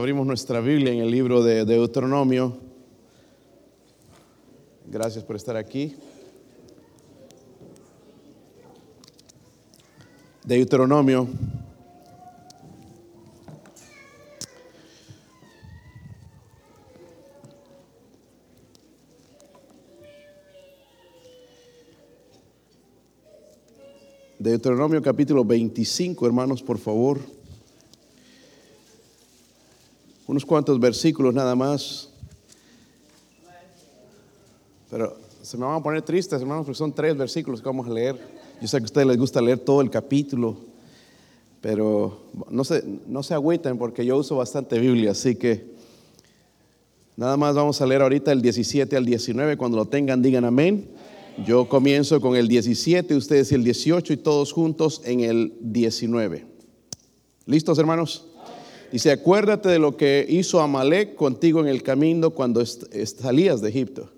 Abrimos nuestra Biblia en el libro de Deuteronomio. Gracias por estar aquí. Deuteronomio. Deuteronomio capítulo 25, hermanos, por favor. Unos cuantos versículos nada más. Pero se me van a poner tristes, hermanos, porque son tres versículos que vamos a leer. Yo sé que a ustedes les gusta leer todo el capítulo, pero no se, no se agüiten porque yo uso bastante Biblia, así que nada más vamos a leer ahorita el 17 al 19. Cuando lo tengan, digan amén. Yo comienzo con el 17, ustedes el 18 y todos juntos en el 19. ¿Listos, hermanos? Dice, acuérdate de lo que hizo Amalek contigo en el camino cuando salías de Egipto.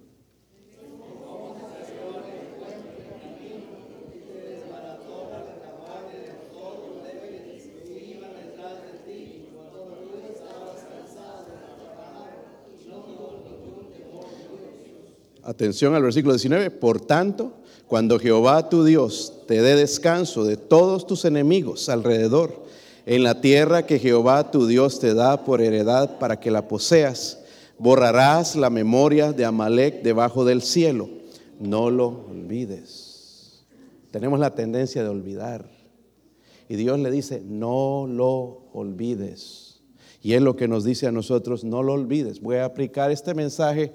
Atención al versículo 19. Por tanto, cuando Jehová tu Dios te dé descanso de todos tus enemigos alrededor, en la tierra que Jehová tu Dios te da por heredad para que la poseas. Borrarás la memoria de Amalek debajo del cielo. No lo olvides. Tenemos la tendencia de olvidar. Y Dios le dice, no lo olvides. Y es lo que nos dice a nosotros, no lo olvides. Voy a aplicar este mensaje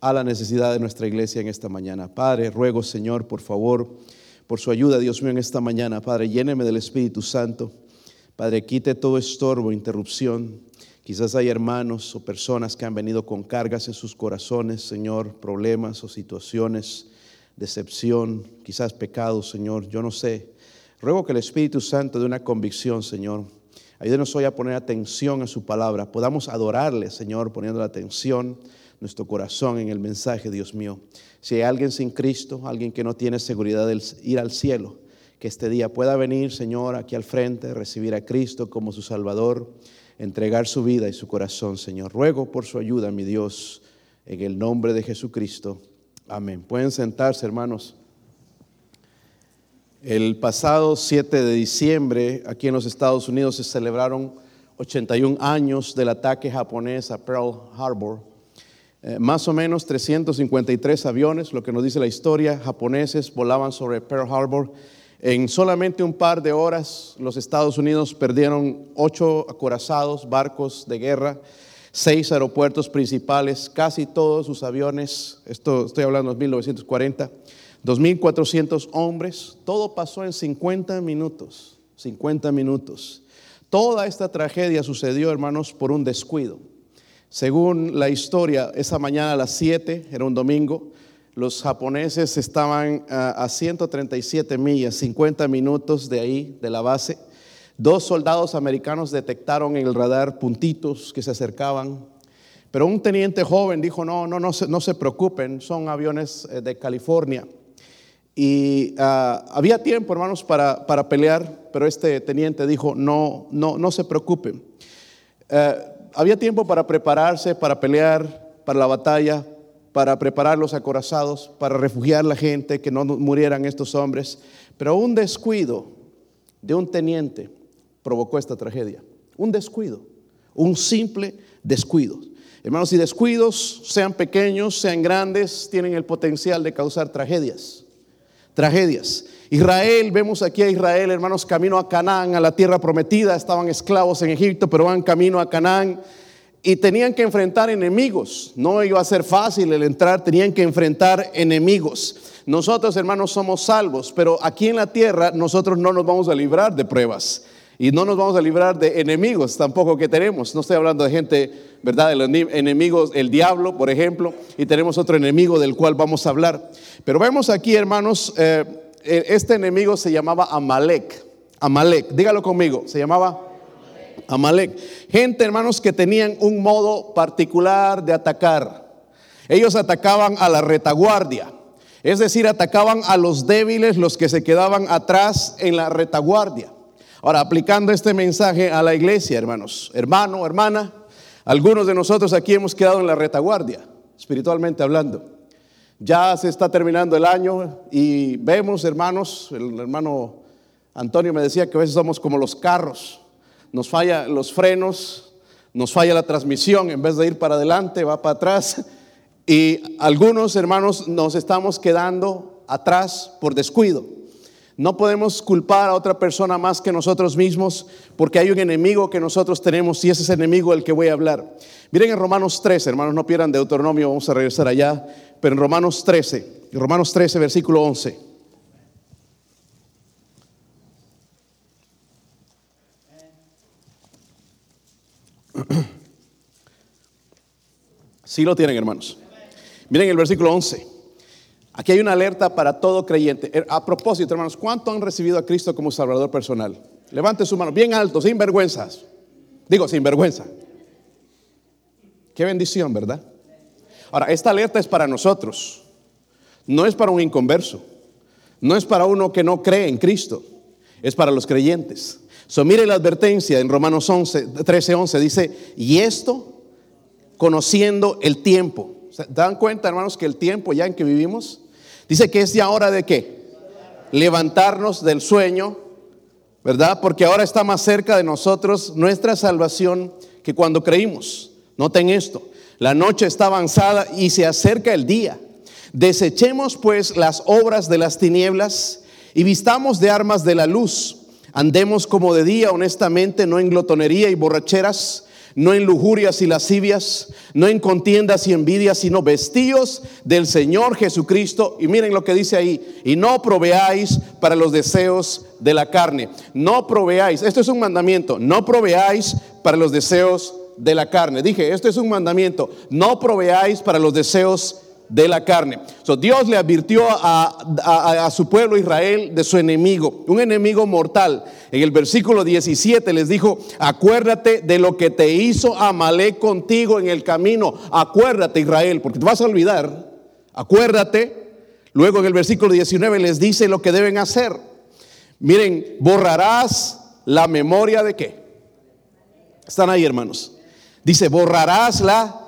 a la necesidad de nuestra iglesia en esta mañana. Padre, ruego Señor, por favor, por su ayuda, Dios mío, en esta mañana. Padre, lléneme del Espíritu Santo. Padre, quite todo estorbo, interrupción. Quizás hay hermanos o personas que han venido con cargas en sus corazones, Señor, problemas o situaciones, decepción, quizás pecados, Señor, yo no sé. Ruego que el Espíritu Santo dé una convicción, Señor. Ayúdenos hoy a poner atención a su palabra. Podamos adorarle, Señor, poniendo la atención nuestro corazón en el mensaje, Dios mío. Si hay alguien sin Cristo, alguien que no tiene seguridad de ir al cielo, que este día pueda venir, Señor, aquí al frente, recibir a Cristo como su Salvador, entregar su vida y su corazón, Señor. Ruego por su ayuda, mi Dios, en el nombre de Jesucristo. Amén. Pueden sentarse, hermanos. El pasado 7 de diciembre, aquí en los Estados Unidos, se celebraron 81 años del ataque japonés a Pearl Harbor. Eh, más o menos 353 aviones, lo que nos dice la historia, japoneses volaban sobre Pearl Harbor en solamente un par de horas, los Estados Unidos perdieron ocho acorazados, barcos de guerra, seis aeropuertos principales, casi todos sus aviones, esto estoy hablando de 1940, 2.400 hombres, todo pasó en 50 minutos, 50 minutos. Toda esta tragedia sucedió, hermanos, por un descuido. Según la historia, esa mañana a las 7, era un domingo, los japoneses estaban a 137 millas, 50 minutos de ahí, de la base. Dos soldados americanos detectaron en el radar puntitos que se acercaban, pero un teniente joven dijo, no, no, no se preocupen, son aviones eh, de California. Y ah, había tiempo, hermanos, para, para, pelear, pero este teniente dijo, no, no, no se preocupen. Eh, había tiempo para prepararse, para pelear, para la batalla, para preparar los acorazados, para refugiar la gente, que no murieran estos hombres. Pero un descuido de un teniente provocó esta tragedia. Un descuido, un simple descuido. Hermanos, y descuidos, sean pequeños, sean grandes, tienen el potencial de causar tragedias. Tragedias. Israel, vemos aquí a Israel, hermanos, camino a Canaán, a la tierra prometida, estaban esclavos en Egipto, pero van camino a Canaán y tenían que enfrentar enemigos. No iba a ser fácil el entrar, tenían que enfrentar enemigos. Nosotros, hermanos, somos salvos, pero aquí en la tierra nosotros no nos vamos a librar de pruebas. Y no nos vamos a librar de enemigos tampoco que tenemos. No estoy hablando de gente, ¿verdad? De enemigos, el diablo, por ejemplo, y tenemos otro enemigo del cual vamos a hablar. Pero vemos aquí, hermanos, eh, este enemigo se llamaba Amalek. Amalek, dígalo conmigo, se llamaba Amalek. Gente, hermanos, que tenían un modo particular de atacar. Ellos atacaban a la retaguardia. Es decir, atacaban a los débiles, los que se quedaban atrás en la retaguardia. Ahora, aplicando este mensaje a la iglesia, hermanos, hermano, hermana, Algunos de nosotros aquí hemos quedado en la retaguardia, espiritualmente hablando. Ya se está terminando el año y vemos, hermanos, el hermano Antonio me decía que a veces somos como los carros, nos falla los frenos, nos falla la transmisión, en vez de ir para adelante, va para atrás. Y algunos hermanos nos estamos quedando atrás por descuido. No podemos culpar a otra persona más que nosotros mismos porque hay un enemigo que nosotros tenemos y ese es el enemigo del que voy a hablar. Miren en Romanos 13, hermanos, no pierdan Deuteronomio, vamos a regresar allá, pero en Romanos 13, en Romanos 13, versículo 11. Sí lo tienen, hermanos. Miren el versículo 11. Aquí hay una alerta para todo creyente. Eh, a propósito, hermanos, ¿cuánto han recibido a Cristo como Salvador personal? Levante su mano, bien alto, sin vergüenzas. Digo, sin vergüenza. Qué bendición, ¿verdad? Ahora, esta alerta es para nosotros. No es para un inconverso. No es para uno que no cree en Cristo. Es para los creyentes. So, mire la advertencia en Romanos 11, 13, 11. Dice, y esto conociendo el tiempo. ¿Se dan cuenta, hermanos, que el tiempo ya en que vivimos Dice que es ya hora de qué? Levantarnos del sueño, ¿verdad? Porque ahora está más cerca de nosotros nuestra salvación que cuando creímos. Noten esto, la noche está avanzada y se acerca el día. Desechemos pues las obras de las tinieblas y vistamos de armas de la luz. Andemos como de día, honestamente, no en glotonería y borracheras no en lujurias y lascivias, no en contiendas y envidias, sino vestidos del Señor Jesucristo. Y miren lo que dice ahí, y no proveáis para los deseos de la carne. No proveáis, esto es un mandamiento, no proveáis para los deseos de la carne. Dije, esto es un mandamiento, no proveáis para los deseos de la carne. Dios le advirtió a, su pueblo Israel de su enemigo, un enemigo mortal. En el versículo 17 les dijo, acuérdate de lo que te hizo Amalek contigo en el camino. Acuérdate Israel, porque te vas a olvidar. Acuérdate. Luego en el versículo 19 les dice lo que deben hacer. Miren, borrarás la memoria de qué. Están ahí hermanos. Dice, borrarás la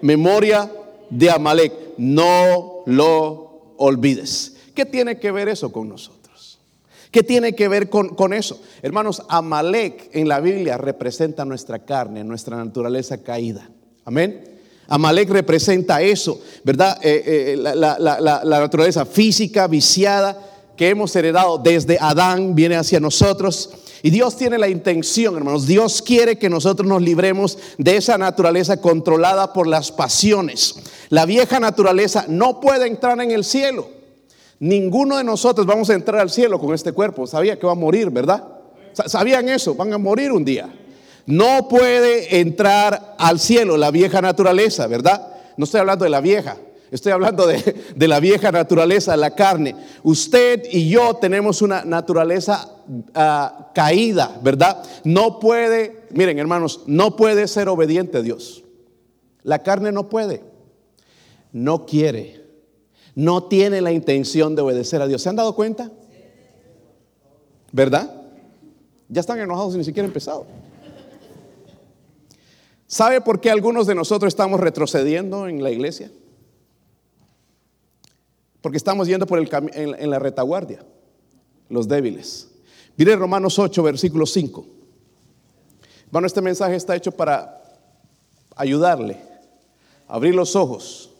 memoria de Amalek no lo olvides. ¿Qué tiene que ver eso con nosotros? ¿Qué tiene que ver con, eso? Hermanos, Amalek en la Biblia representa nuestra carne, nuestra naturaleza caída. Amén. Amalek representa eso, ¿verdad? Eh, eh, la, naturaleza física viciada que hemos heredado desde Adán viene hacia nosotros. Y Dios tiene la intención, hermanos, Dios quiere que nosotros nos libremos de esa naturaleza controlada por las pasiones. La vieja naturaleza no puede entrar en el cielo. Ninguno de nosotros vamos a entrar al cielo con este cuerpo. Sabía que va a morir, ¿verdad? ¿Sabían eso? Van a morir un día. No puede entrar al cielo la vieja naturaleza, ¿verdad? No estoy hablando de la vieja, Estoy hablando de, la vieja naturaleza, la carne. Usted y yo tenemos una naturaleza ah, caída, ¿verdad? No puede, miren hermanos, no puede ser obediente a Dios. La carne no puede, no quiere, no tiene la intención de obedecer a Dios. ¿Se han dado cuenta? ¿Verdad? Ya están enojados y ni siquiera empezado. ¿Sabe por qué algunos de nosotros estamos retrocediendo en la iglesia? Porque estamos yendo por el en, en la retaguardia, los débiles. Mire Romanos 8, versículo 5. Bueno, este mensaje está hecho para ayudarle, abrir los ojos,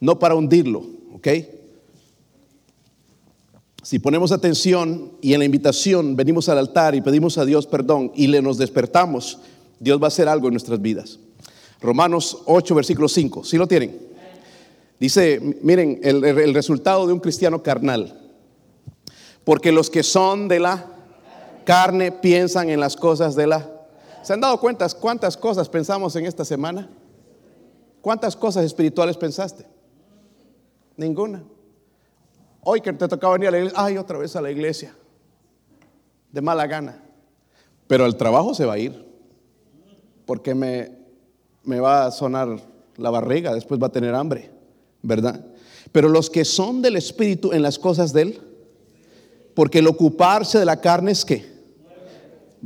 no para hundirlo, ¿ok? Si ponemos atención y en la invitación venimos al altar y pedimos a Dios perdón y le nos despertamos, Dios va a hacer algo en nuestras vidas. Romanos 8, versículo 5. ¿Sí lo tienen? Dice, miren, el, resultado de un cristiano carnal. Porque los que son de la carne piensan en las cosas de la... ¿Se han dado cuenta cuántas cosas pensamos en esta semana? ¿Cuántas cosas espirituales pensaste? Ninguna. Hoy que te tocaba venir a la iglesia, ay, otra vez a la iglesia. De mala gana. Pero al trabajo se va a ir. Porque me, me va a sonar la barriga, después va a tener hambre. ¿Verdad? Pero los que son del Espíritu en las cosas de Él, porque el ocuparse de la carne es que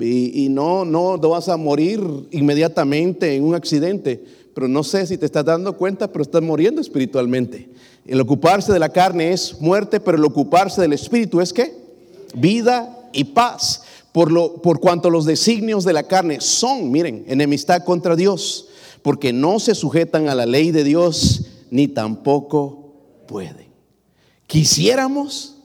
y, y no, no vas a morir inmediatamente en un accidente, pero no sé si te estás dando cuenta, pero estás muriendo espiritualmente. El ocuparse de la carne es muerte, pero el ocuparse del espíritu es qué? Vida y paz. Por, lo, por cuanto los designios de la carne son, miren, enemistad contra Dios, porque no se sujetan a la ley de Dios, ni tampoco pueden. Quisiéramos,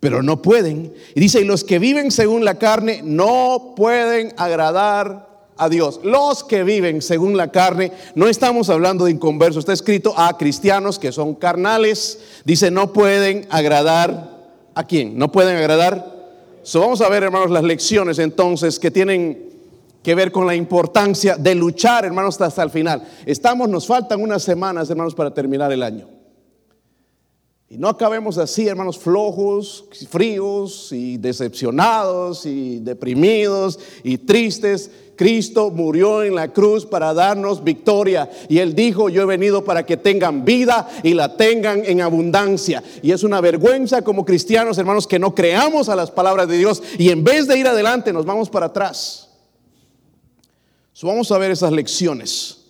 pero no pueden. Y dice, y los que viven según la carne no pueden agradar a Dios. Los que viven según la carne, no estamos hablando de inconversos, está escrito a cristianos que son carnales, dice, no pueden agradar a quién, no pueden agradar. Vamos a ver, hermanos, las lecciones entonces que tienen que ver con la importancia de luchar, hermanos, hasta el final. Estamos, nos faltan unas semanas, hermanos, para terminar el año. Y no acabemos así, hermanos, flojos, fríos y decepcionados y deprimidos y tristes. Cristo murió en la cruz para darnos victoria. Y Él dijo, yo he venido para que tengan vida y la tengan en abundancia. Y es una vergüenza como cristianos, hermanos, que no creamos a las palabras de Dios y en vez de ir adelante nos vamos para atrás. Vamos a ver esas lecciones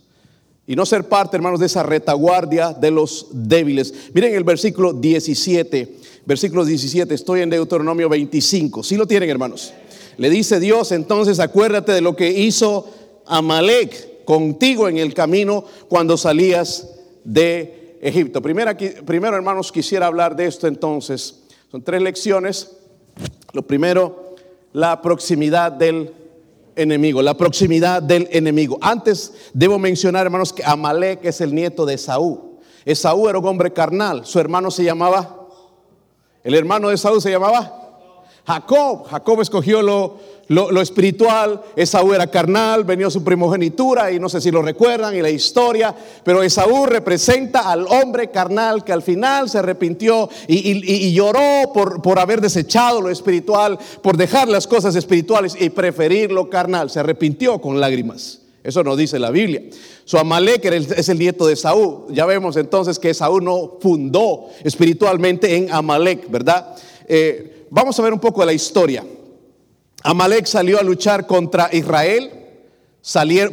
y no ser parte, hermanos, de esa retaguardia de los débiles. Miren el versículo 17, versículo 17, estoy en Deuteronomio 25. ¿Sí lo tienen, hermanos? Le dice Dios, entonces acuérdate de lo que hizo Amalek contigo en el camino cuando salías de Egipto. Primero, primero, hermanos, quisiera hablar de esto entonces. Son tres lecciones. Lo primero, la proximidad del enemigo, la proximidad del enemigo. Antes debo mencionar, hermanos, que Amalek es el nieto de Esaú. Esaú era un hombre carnal, su hermano se llamaba, el hermano de Esaú se llamaba Jacob. Jacob escogió lo, lo, espiritual, Esaú era carnal, venía su primogenitura y no sé si lo recuerdan y la historia, pero Esaú representa al hombre carnal que al final se arrepintió y, lloró por, por, haber desechado lo espiritual, por dejar las cosas espirituales y preferir lo carnal, se arrepintió con lágrimas. Eso nos dice la Biblia. Su Amalek es el nieto de Saúl. Ya vemos entonces que Saúl no fundó espiritualmente en Amalek, ¿verdad? Eh, vamos a ver un poco de la historia. Amalek salió a luchar contra Israel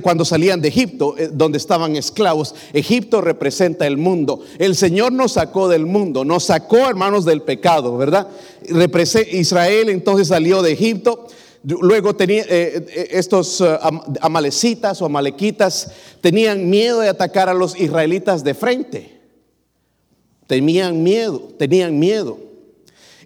cuando salían de Egipto, eh, donde estaban esclavos. Egipto representa el mundo. El Señor nos sacó del mundo, nos sacó, hermanos, del pecado, ¿verdad? Israel entonces salió de Egipto. Luego tenía, eh, eh, estos amalecitas o amalequitas tenían miedo de atacar a los israelitas de frente. Tenían miedo, tenían miedo.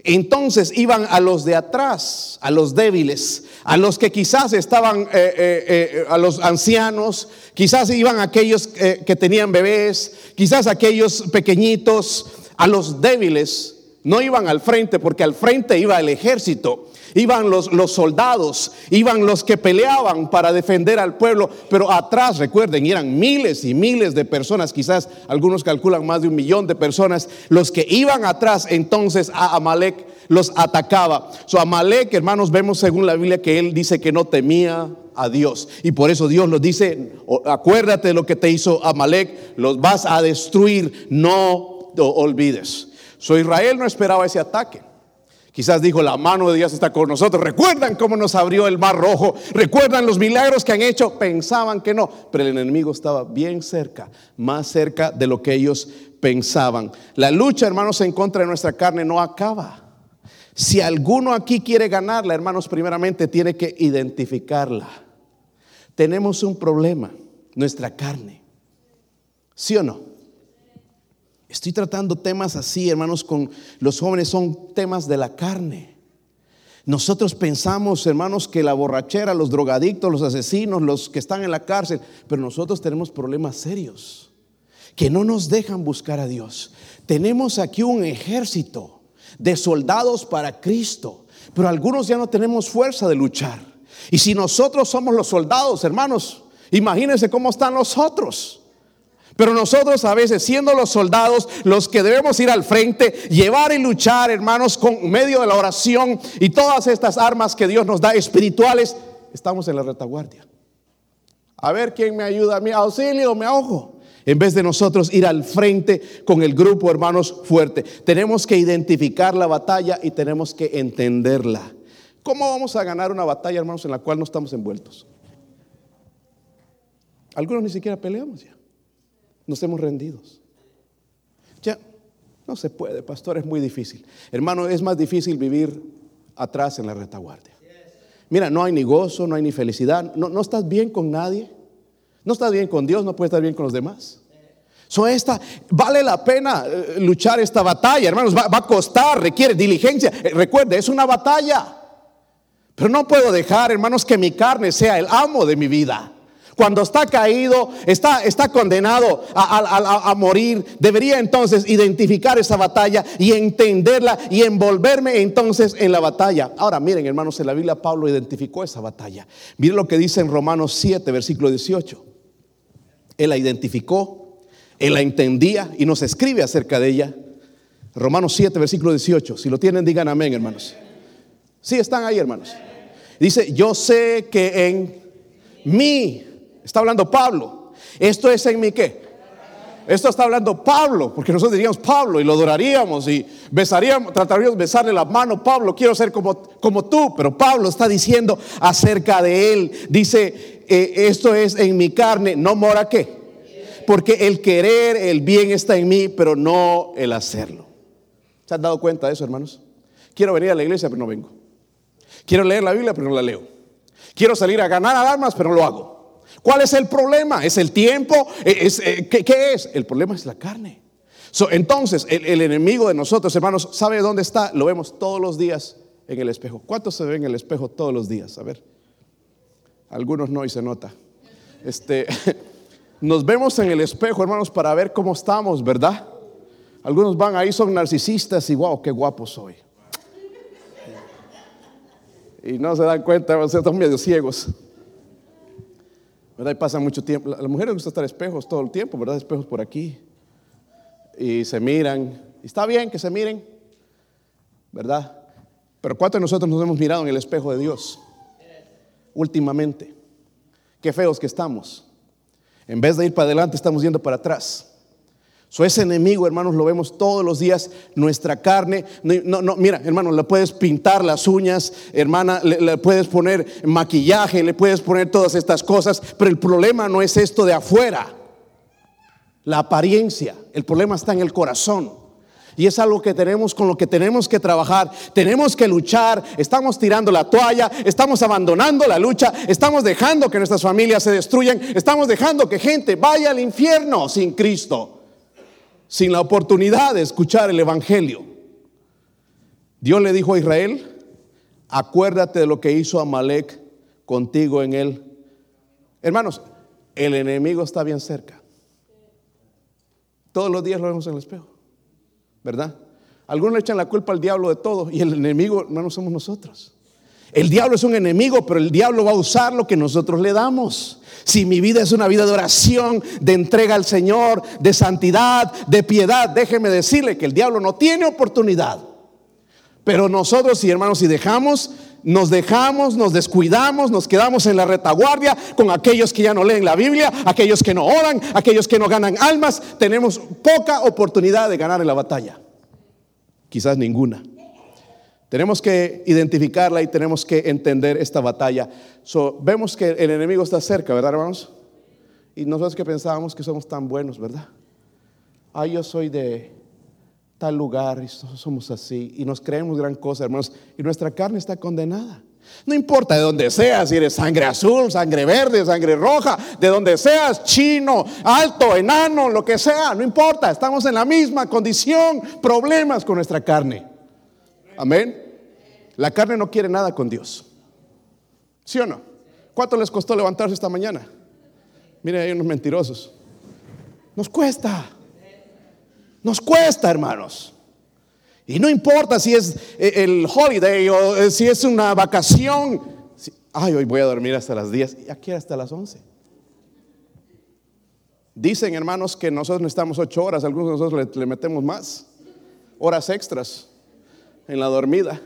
Entonces iban a los de atrás, a los débiles, a los que quizás estaban, eh, eh, eh, a los ancianos, quizás iban aquellos que tenían bebés, quizás aquellos pequeñitos, a los débiles. No iban al frente porque al frente iba el ejército iban los, los, soldados, iban los que peleaban para defender al pueblo, pero atrás, recuerden, eran miles y miles de personas, quizás algunos calculan más de un millón de personas, los que iban atrás entonces a Amalek los atacaba. So Amalek, hermanos, vemos según la Biblia que él dice que no temía a Dios. Y por eso Dios nos dice, acuérdate de lo que te hizo Amalek, los vas a destruir, no lo olvides. So Israel no esperaba ese ataque. Quizás dijo, la mano de Dios está con nosotros. Recuerdan cómo nos abrió el mar rojo. Recuerdan los milagros que han hecho. Pensaban que no. Pero el enemigo estaba bien cerca, más cerca de lo que ellos pensaban. La lucha, hermanos, en contra de nuestra carne no acaba. Si alguno aquí quiere ganarla, hermanos, primeramente tiene que identificarla. Tenemos un problema, nuestra carne. ¿Sí o no? Estoy tratando temas así, hermanos, con los jóvenes son temas de la carne. Nosotros pensamos, hermanos, que la borrachera, los drogadictos, los asesinos, los que están en la cárcel, pero nosotros tenemos problemas serios que no nos dejan buscar a Dios. Tenemos aquí un ejército de soldados para Cristo, pero algunos ya no tenemos fuerza de luchar. Y si nosotros somos los soldados, hermanos, imagínense cómo están los otros. Pero nosotros a veces, siendo los soldados, los que debemos ir al frente, llevar y luchar, hermanos, con medio de la oración y todas estas armas que Dios nos da espirituales, estamos en la retaguardia. A ver quién me ayuda, mi auxilio, me ahogo. En vez de nosotros ir al frente con el grupo, hermanos, fuerte. Tenemos que identificar la batalla y tenemos que entenderla. ¿Cómo vamos a ganar una batalla, hermanos, en la cual no estamos envueltos? Algunos ni siquiera peleamos ya. Nos hemos rendidos. Ya, no se puede, pastor, es muy difícil. Hermano, es más difícil vivir atrás en la retaguardia. Mira, no hay ni gozo, no hay ni felicidad, no, no estás bien con nadie, no estás bien con Dios, no puedes estar bien con los demás. So esta, vale la pena eh, luchar esta batalla, hermanos, va, a costar, requiere diligencia. Eh, recuerde, es una batalla. Pero no puedo dejar, hermanos, que mi carne sea el amo de mi vida. Cuando está caído, está, está condenado a, morir. Debería entonces identificar esa batalla y entenderla y envolverme entonces en la batalla. Ahora, miren, hermanos, en la Biblia Pablo identificó esa batalla. Miren lo que dice en Romanos 7, versículo 18. Él la identificó, él la entendía y nos escribe acerca de ella. Romanos 7, versículo 18. Si lo tienen, digan amén, hermanos. Sí, están ahí, hermanos. Dice, yo sé que en mí Está hablando Pablo. Esto es en mi qué. Esto está hablando Pablo, porque nosotros diríamos Pablo y lo adoraríamos y besaríamos, trataríamos de besarle la mano. Pablo, quiero ser como, como tú, pero Pablo está diciendo acerca de él. Dice, eh, esto es en mi carne, no mora qué. Porque el querer, el bien está en mí, pero no el hacerlo. ¿Se han dado cuenta de eso, hermanos? Quiero venir a la iglesia, pero no vengo. Quiero leer la Biblia, pero no la leo. Quiero salir a ganar armas, pero no lo hago. ¿Cuál es el problema? ¿Es el tiempo? ¿Es, eh, ¿qué, es? El problema es la carne. entonces, el, enemigo de nosotros, hermanos, ¿sabe dónde está? Lo vemos todos los días en el espejo. ¿Cuántos se ven en el espejo todos los días? A ver. Algunos no y se nota. Este, nos vemos en el espejo, hermanos, para ver cómo estamos, ¿verdad? Algunos van ahí, son narcisistas y wow, qué guapo soy. Y no se dan cuenta, están medio ciegos. ¿Verdad? Y pasa mucho tiempo. A las mujeres les gusta estar espejos todo el tiempo, ¿verdad? Espejos por aquí. Y se miran. Y está bien que se miren, ¿verdad? Pero ¿cuántos de nosotros nos hemos mirado en el espejo de Dios? Últimamente. Qué feos que estamos. En vez de ir para adelante, estamos yendo para atrás. So, ese enemigo, hermanos, lo vemos todos los días, nuestra carne. Mira, hermano, le puedes pintar las uñas, hermana, le, puedes poner maquillaje, le puedes poner todas estas cosas, pero el problema no es esto de afuera, la apariencia, el problema está en el corazón. Y es algo que tenemos con lo que tenemos que trabajar. Tenemos que luchar. Estamos tirando la toalla. Estamos abandonando la lucha. Estamos dejando que nuestras familias se destruyan. Estamos dejando que gente vaya al infierno sin Cristo sin la oportunidad de escuchar el Evangelio. Dios le dijo a Israel, acuérdate de lo que hizo Amalek contigo en él. Hermanos, el enemigo está bien cerca. Todos los días lo vemos en el espejo, ¿verdad? Algunos le echan la culpa al diablo de todo y el enemigo, hermanos, somos nosotros. El diablo es un enemigo, pero el diablo va a usar lo que nosotros le damos. Si mi vida es una vida de oración, de entrega al Señor, de santidad, de piedad, déjeme decirle que el diablo no tiene oportunidad. Pero nosotros, y hermanos, si dejamos, nos dejamos, nos descuidamos, nos quedamos en la retaguardia con aquellos que ya no leen la Biblia, aquellos que no oran, aquellos que no ganan almas, tenemos poca oportunidad de ganar en la batalla. Quizás ninguna. Tenemos que identificarla y tenemos que entender esta batalla. vemos que el enemigo está cerca, ¿verdad, hermanos? Y nosotros que pensábamos que somos tan buenos, ¿verdad? Ah, yo soy de tal lugar y somos así. Y nos creemos gran cosa, hermanos. Y nuestra carne está condenada. No importa de dónde seas, si eres sangre azul, sangre verde, sangre roja, de donde seas, chino, alto, enano, lo que sea, no importa, estamos en la misma condición, problemas con nuestra carne. Amén. La carne no quiere nada con Dios. ¿Sí o no? ¿Cuánto les costó levantarse esta mañana? Miren, hay unos mentirosos. Nos cuesta. Nos cuesta, hermanos. Y no importa si es eh, el holiday o eh, si es una vacación. Ay, hoy voy a dormir hasta las 10 y aquí hasta las 11. Dicen, hermanos, que nosotros necesitamos 8 horas, algunos de nosotros le metemos más, horas extras en la dormida.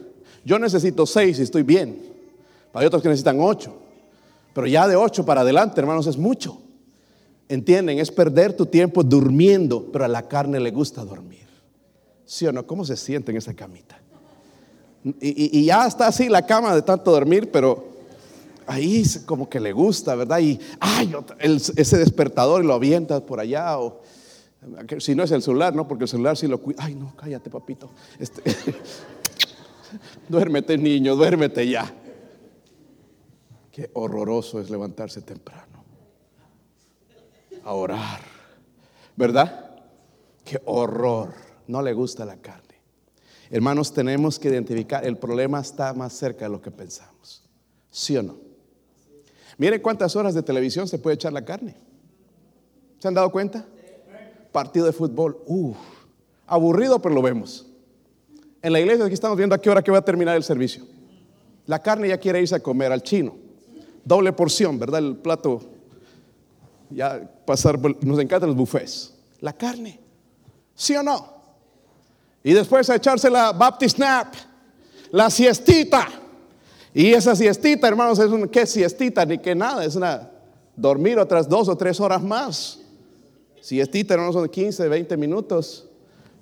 Yo necesito seis y estoy bien. Hay otros que necesitan ocho. Pero ya de ocho para adelante, hermanos, es mucho. ¿Entienden? Es perder tu tiempo durmiendo, pero a la carne le gusta dormir. ¿Sí o no? ¿Cómo se siente en esa camita? Y, ya está así la cama de tanto dormir, pero ahí como que le gusta, ¿verdad? Y ay, ese despertador y lo avientas por allá. O, si no es el celular, ¿no? Porque el celular sí lo cuida. Ay, no, cállate, papito. Este, duérmete, niño, duérmete ya. Qué horroroso es levantarse temprano a orar, ¿verdad? Qué horror. No le gusta la carne. Hermanos, tenemos que identificar, el problema está más cerca de lo que pensamos. ¿Sí o no? Miren cuántas horas de televisión se puede echar la carne. ¿Se han dado cuenta? Partido de fútbol. Uf, aburrido, pero lo vemos. En la iglesia aquí estamos viendo a qué hora que va a terminar el servicio. La carne ya quiere irse a comer al chino. Doble porción, ¿verdad? El plato. Ya pasar, nos encantan los buffets. La carne. ¿Sí o no? Y después a echarse la Baptist Nap, la siestita. Y esa siestita, hermanos, es una, ¿qué siestita? Ni que nada, es una dormir otras dos o tres horas más. Siestita, hermanos, son de 15, 20 minutos.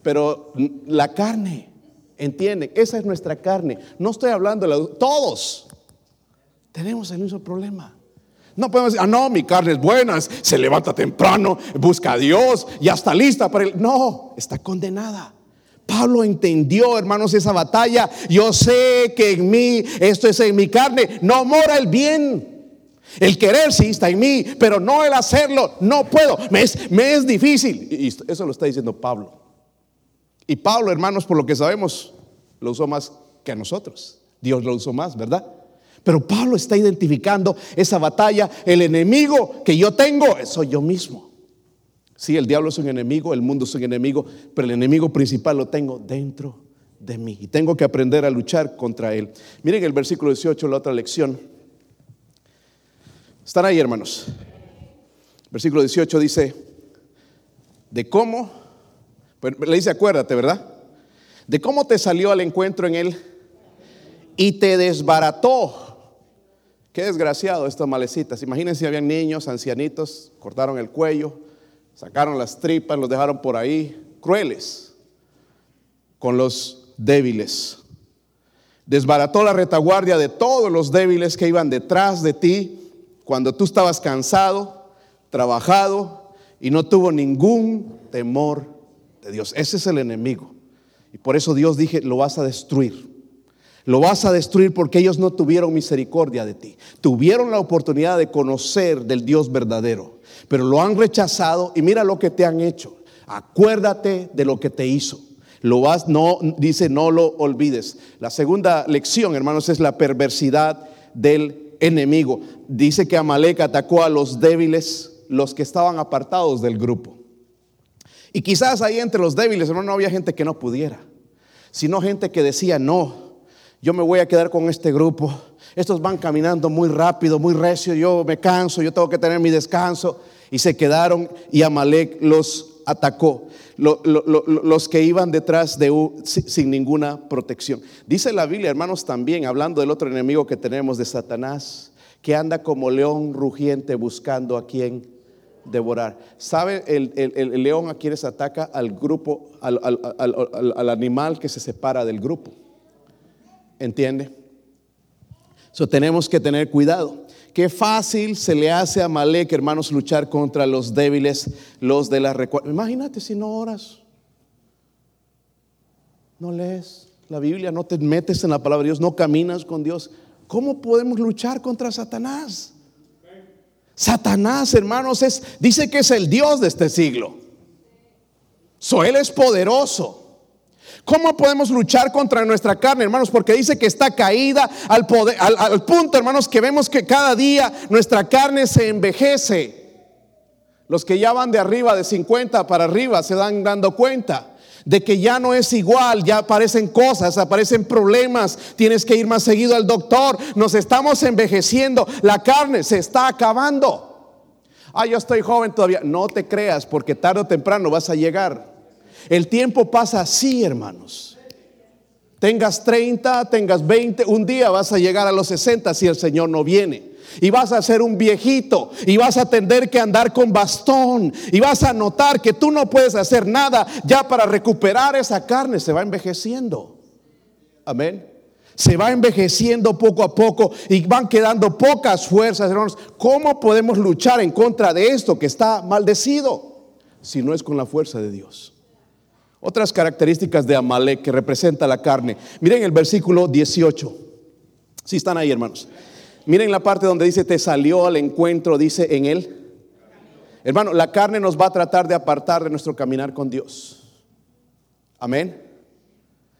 Pero la carne, entienden, esa es nuestra carne. No estoy hablando de la, todos tenemos el mismo problema. No podemos decir, ah, no, mi carne es buena, se levanta temprano, busca a Dios, ya está lista para él. No, está condenada. Pablo entendió, hermanos, esa batalla. Yo sé que en mí, esto es en mi carne, no mora el bien. El querer sí está en mí, pero no el hacerlo, no puedo. Me es, me es difícil. Y eso lo está diciendo Pablo. Y Pablo, hermanos, por lo que sabemos, lo usó más que a nosotros. Dios lo usó más, ¿verdad? Pero Pablo está identificando esa batalla. El enemigo que yo tengo soy yo mismo. Sí, el diablo es un enemigo, el mundo es un enemigo, pero el enemigo principal lo tengo dentro de mí y tengo que aprender a luchar contra él. Miren el versículo 18, la otra lección. Están ahí, hermanos. Versículo 18 dice, de cómo, le dice, acuérdate, ¿verdad? De cómo te salió al encuentro en él y te desbarató. Qué desgraciado estas malecitas. Imagínense si habían niños, ancianitos, cortaron el cuello, sacaron las tripas, los dejaron por ahí, crueles con los débiles. Desbarató la retaguardia de todos los débiles que iban detrás de ti cuando tú estabas cansado, trabajado y no tuvo ningún temor Dios. Ese es el enemigo. Y por eso Dios dije, lo vas a destruir. Lo vas a destruir porque ellos no tuvieron misericordia de ti. Tuvieron la oportunidad de conocer del Dios verdadero pero lo han rechazado y mira lo que te han hecho. Acuérdate de lo que te hizo. Lo vas, no, dice, no lo olvides. La segunda lección, hermanos, es la perversidad del enemigo. Dice que Amalek atacó a los débiles, los que estaban apartados del grupo. Y quizás ahí entre los débiles, hermano, no había gente que no pudiera, sino gente que decía, no, yo me voy a quedar con este grupo. Estos van caminando muy rápido, muy recio, yo me canso, yo tengo que tener mi descanso y se quedaron y Amalek los atacó. los que iban detrás de sin ninguna protección. Dice la Biblia, hermanos, también hablando del otro enemigo que tenemos de Satanás, que anda como león rugiente buscando a quien devorar. ¿Sabe el, león a quienes ataca? Al grupo, al, al, animal que se separa del grupo. ¿Entiende? Eso tenemos que tener cuidado. Qué fácil se le hace a Malek, hermanos, luchar contra los débiles, los de la recuerda. Imagínate si no oras, no lees la Biblia, no te metes en la palabra de Dios, no caminas con Dios. ¿Cómo podemos luchar contra Satanás? Satanás, hermanos, es, dice que es el Dios de este siglo. So, él es poderoso. ¿Cómo podemos luchar contra nuestra carne, hermanos? Porque dice que está caída al, al, punto, hermanos, que vemos que cada día nuestra carne se envejece. Los que ya van de arriba, de 50 para arriba, se dan dando cuenta de que ya no es igual, ya aparecen cosas, aparecen problemas, tienes que ir más seguido al doctor, nos estamos envejeciendo, la carne se está acabando. Ah, yo estoy joven todavía, no te creas porque tarde o temprano vas a llegar. El tiempo pasa así, hermanos. Tengas 30, tengas 20, un día vas a llegar a los 60 si el Señor no viene. Y vas a ser un viejito y vas a tener que andar con bastón y vas a notar que tú no puedes hacer nada ya para recuperar esa carne, se va envejeciendo. Amén. se va envejeciendo poco a poco y van quedando pocas fuerzas, hermanos. ¿Cómo podemos luchar en contra de esto que está maldecido si no es con la fuerza de Dios? Otras características de Amalek que representa la carne. Miren el versículo 18. Si están ahí, hermanos. Miren la parte donde dice, te salió al encuentro, dice en él. Hermano, la carne nos va a tratar de apartar de nuestro caminar con Dios. Amén.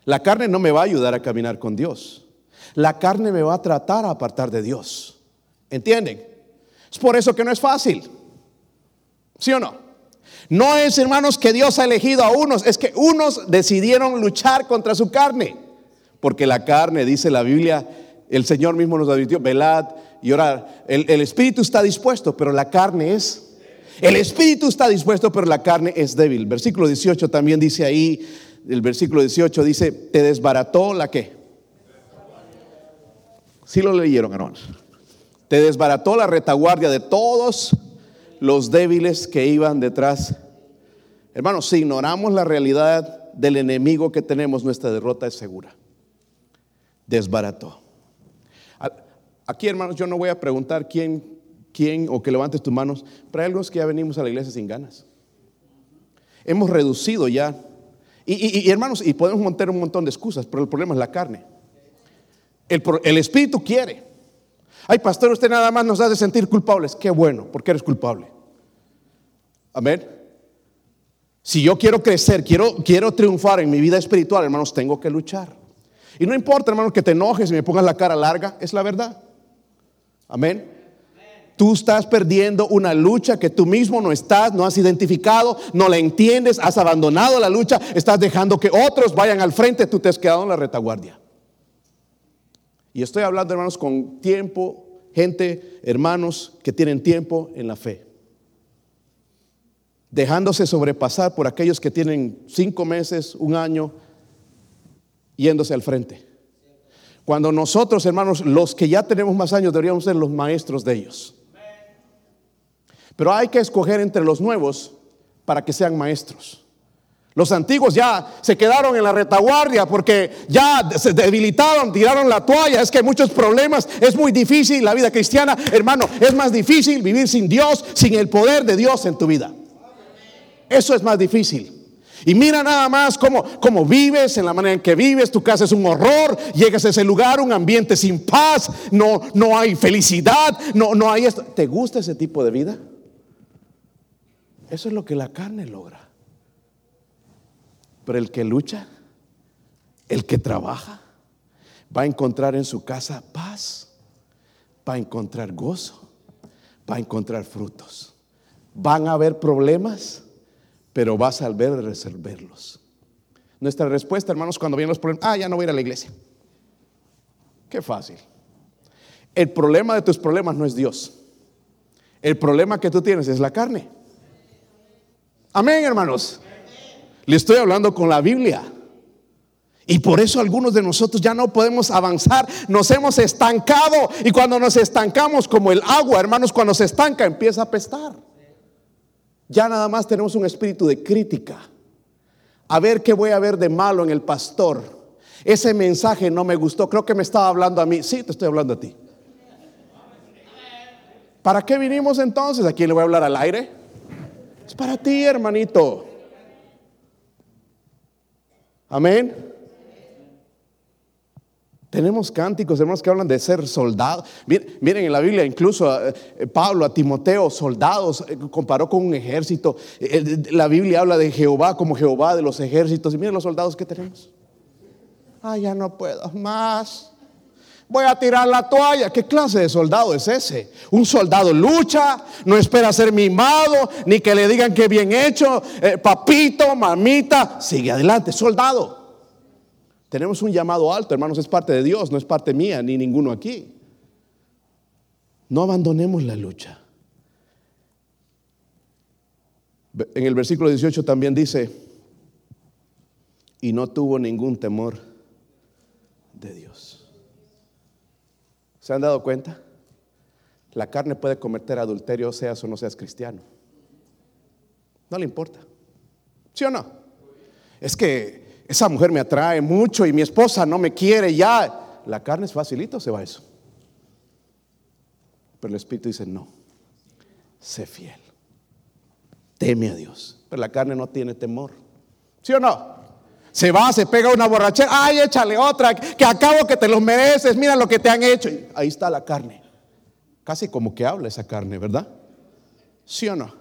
La carne no me va a ayudar a caminar con Dios. La carne me va a tratar a apartar de Dios. ¿Entienden? Es por eso que no es fácil. ¿Sí o no? No es, hermanos, que Dios ha elegido a unos, es que unos decidieron luchar contra su carne. Porque la carne, dice la Biblia, el Señor mismo nos advirtió, velad y orar. El, espíritu está dispuesto, pero la carne es el espíritu está dispuesto, pero la carne es débil. Versículo 18 también dice ahí, el versículo 18 dice, te desbarató la qué. Sí lo leyeron, hermanos. Te desbarató la retaguardia de todos los débiles que iban detrás. Hermanos, si ignoramos la realidad del enemigo que tenemos, nuestra derrota es segura. Desbarató. Aquí, hermanos, yo no voy a preguntar quién, quién o que levantes tus manos, pero hay algunos que ya venimos a la iglesia sin ganas. Hemos reducido ya y, hermanos, y podemos montar un montón de excusas, pero el problema es la carne. El, espíritu quiere. Ay, pastor, usted nada más nos hace sentir culpables. Qué bueno, porque eres culpable. Amén. Si yo quiero crecer, quiero, quiero triunfar en mi vida espiritual, hermanos, tengo que luchar. Y no importa, hermanos, que te enojes y me pongas la cara larga, es la verdad. Amén. Tú estás perdiendo una lucha que tú mismo no estás, no has identificado, no la entiendes, has abandonado la lucha, estás dejando que otros vayan al frente, tú te has quedado en la retaguardia. Y estoy hablando, hermanos, con tiempo, gente, hermanos que tienen tiempo en la fe. Dejándose sobrepasar por aquellos que tienen cinco meses, un año, yéndose al frente. Cuando nosotros, hermanos, los que ya tenemos más años, deberíamos ser los maestros de ellos. Pero hay que escoger entre los nuevos para que sean maestros. Los antiguos ya se quedaron en la retaguardia porque ya se debilitaron, tiraron la toalla. Es que hay muchos problemas, es muy difícil la vida cristiana. Hermano, es más difícil vivir sin Dios, sin el poder de Dios en tu vida. Eso es más difícil. Y mira nada más cómo, cómo, vives, en la manera en que vives, tu casa es un horror, llegas a ese lugar, un ambiente sin paz, no, no hay felicidad, no, no hay esto. ¿Te gusta ese tipo de vida? Eso es lo que la carne logra. Pero el que lucha, el que trabaja, va a encontrar en su casa paz, va a encontrar gozo, va a encontrar frutos. Van a haber problemas, pero va a saber resolverlos. Nuestra respuesta, hermanos, cuando vienen los problemas, ah, ya no voy a ir a la iglesia. Qué fácil. El problema de tus problemas no es Dios. El problema que tú tienes es la carne. Amén, hermanos. Le estoy hablando con la Biblia. Y por eso algunos de nosotros ya no podemos avanzar, nos hemos estancado. Y cuando nos estancamos como el agua, hermanos, cuando se estanca empieza a apestar. Ya nada más tenemos un espíritu de crítica. A ver qué voy a ver de malo en el pastor. Ese mensaje no me gustó, creo que me estaba hablando a mí. Sí, te estoy hablando a ti. ¿Para qué vinimos entonces? ¿A quién le voy a hablar al aire? Es para ti, hermanito. Amén. Tenemos cánticos, hermanos, que hablan de ser soldados. Miren, en la Biblia, incluso eh, Pablo a Timoteo, soldados, eh, comparó con un ejército. la Biblia habla de Jehová como Jehová de los ejércitos. Y miren los soldados que tenemos. Ah, ya no puedo más voy a tirar la toalla. ¿Qué clase de soldado es ese? Un soldado lucha, no espera ser mimado, ni que le digan que bien hecho, eh, papito, mamita, sigue adelante, soldado. Tenemos un llamado alto, hermanos, es parte de Dios, no es parte mía, ni ninguno aquí. No abandonemos la lucha. En el versículo 18 también dice, y no tuvo ningún temor de Dios. ¿Se han dado cuenta? La carne puede cometer adulterio, seas o no seas cristiano. No le importa. ¿Sí o no? Es que esa mujer me atrae mucho y mi esposa no me quiere ya. la carne es facilito, se va eso. Pero el Espíritu dice, no, sé fiel, teme a Dios. Pero la carne no tiene temor. ¿Sí o no? Se va, se pega una borrachera, ay, échale otra, que acabo que te lo mereces, mira lo que te han hecho. ahí está la carne. Casi como que habla esa carne, ¿verdad? ¿Sí o no?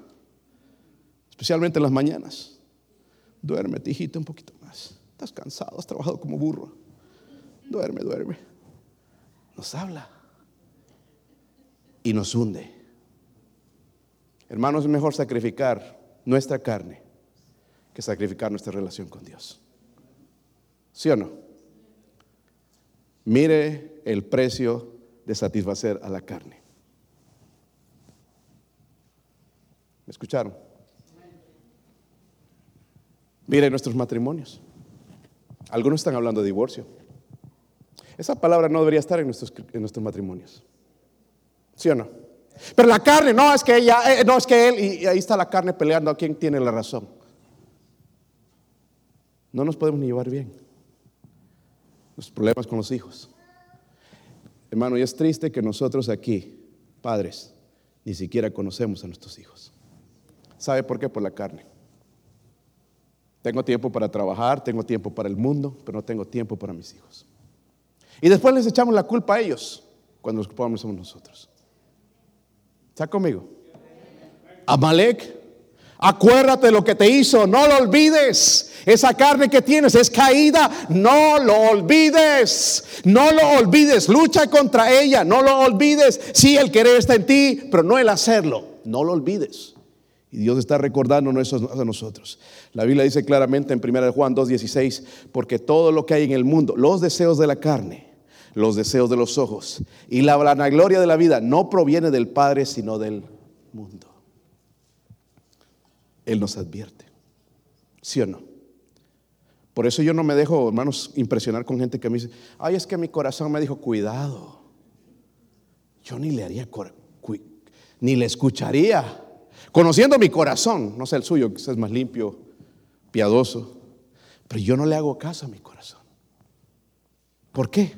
Especialmente en las mañanas. Duerme, hijito, un poquito. Estás cansado, has trabajado como burro. Duerme, duerme. Nos habla y nos hunde. Hermanos, es mejor sacrificar nuestra carne que sacrificar nuestra relación con Dios. ¿Sí o no? Mire el precio de satisfacer a la carne. ¿Me escucharon? Mire nuestros matrimonios. Algunos están hablando de divorcio. Esa palabra no debería estar en nuestros, en nuestros matrimonios. ¿Sí o no? Pero la carne, no es que ella, eh, no es que él, y ahí está la carne peleando a quién tiene la razón. No nos podemos ni llevar bien. Los problemas con los hijos. Hermano, y es triste que nosotros aquí, padres, ni siquiera conocemos a nuestros hijos. ¿Sabe por qué? Por la carne. Tengo tiempo para trabajar, tengo tiempo para el mundo, pero no tengo tiempo para mis hijos. Y después les echamos la culpa a ellos cuando los culpables somos nosotros. ¿Está conmigo? Amalek, acuérdate lo que te hizo, no lo olvides. Esa carne que tienes es caída, no lo olvides. No lo olvides, lucha contra ella, no lo olvides. Sí, el querer está en ti, pero no el hacerlo. No lo olvides. Y Dios está recordándonos eso a nosotros. La Biblia dice claramente en 1 Juan 2:16, porque todo lo que hay en el mundo, los deseos de la carne, los deseos de los ojos y la vanagloria de la vida no proviene del Padre, sino del mundo. Él nos advierte. ¿Sí o no? Por eso yo no me dejo, hermanos, impresionar con gente que me dice, ay, es que mi corazón me dijo, cuidado. Yo ni le haría, ni le escucharía. Conociendo mi corazón, no sé el suyo, que es más limpio, piadoso, pero yo no le hago caso a mi corazón. ¿Por qué?